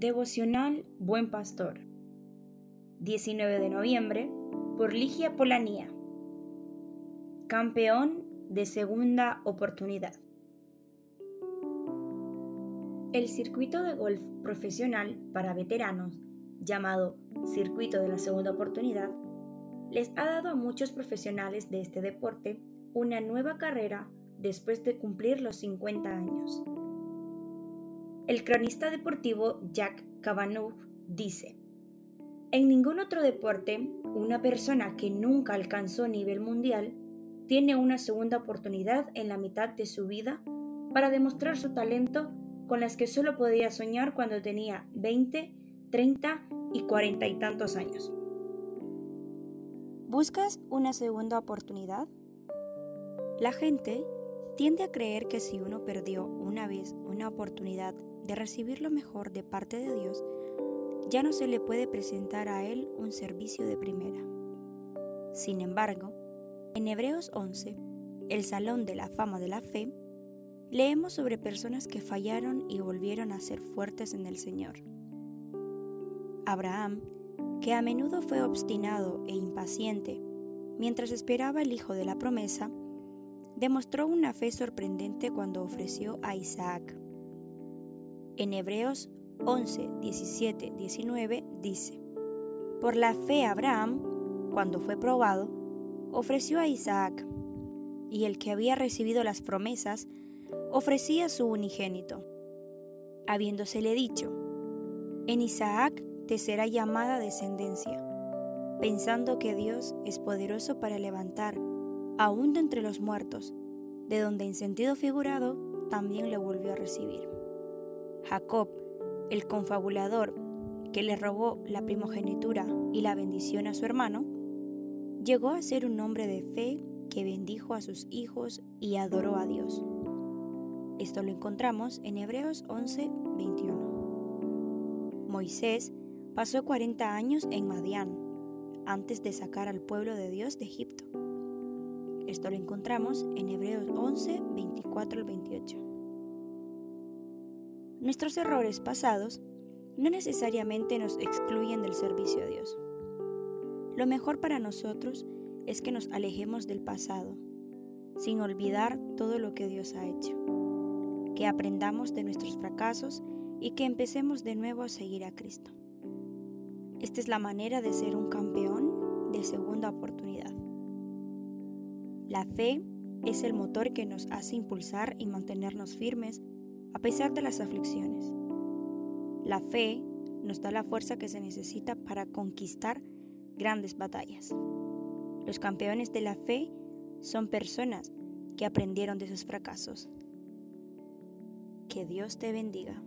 Devocional Buen Pastor. 19 de noviembre por Ligia Polanía. Campeón de segunda oportunidad. El circuito de golf profesional para veteranos, llamado Circuito de la Segunda Oportunidad, les ha dado a muchos profesionales de este deporte una nueva carrera después de cumplir los 50 años. El cronista deportivo Jack Kavanaugh dice, En ningún otro deporte, una persona que nunca alcanzó nivel mundial tiene una segunda oportunidad en la mitad de su vida para demostrar su talento con las que solo podía soñar cuando tenía 20, 30 y 40 y tantos años. ¿Buscas una segunda oportunidad? La gente tiende a creer que si uno perdió una vez una oportunidad de recibir lo mejor de parte de Dios, ya no se le puede presentar a Él un servicio de primera. Sin embargo, en Hebreos 11, el Salón de la Fama de la Fe, leemos sobre personas que fallaron y volvieron a ser fuertes en el Señor. Abraham, que a menudo fue obstinado e impaciente mientras esperaba el hijo de la promesa, demostró una fe sorprendente cuando ofreció a Isaac. En Hebreos 11, 17, 19 dice, Por la fe Abraham, cuando fue probado, ofreció a Isaac, y el que había recibido las promesas, ofrecía su unigénito, habiéndosele dicho, En Isaac te será llamada descendencia, pensando que Dios es poderoso para levantar, aún de entre los muertos, de donde en sentido figurado también le volvió a recibir. Jacob, el confabulador que le robó la primogenitura y la bendición a su hermano, llegó a ser un hombre de fe que bendijo a sus hijos y adoró a Dios. Esto lo encontramos en Hebreos 11, 21. Moisés pasó 40 años en Madián antes de sacar al pueblo de Dios de Egipto. Esto lo encontramos en Hebreos 11, 24 al 28. Nuestros errores pasados no necesariamente nos excluyen del servicio a Dios. Lo mejor para nosotros es que nos alejemos del pasado, sin olvidar todo lo que Dios ha hecho, que aprendamos de nuestros fracasos y que empecemos de nuevo a seguir a Cristo. Esta es la manera de ser un campeón de segunda oportunidad. La fe es el motor que nos hace impulsar y mantenernos firmes a pesar de las aflicciones. La fe nos da la fuerza que se necesita para conquistar grandes batallas. Los campeones de la fe son personas que aprendieron de sus fracasos. Que Dios te bendiga.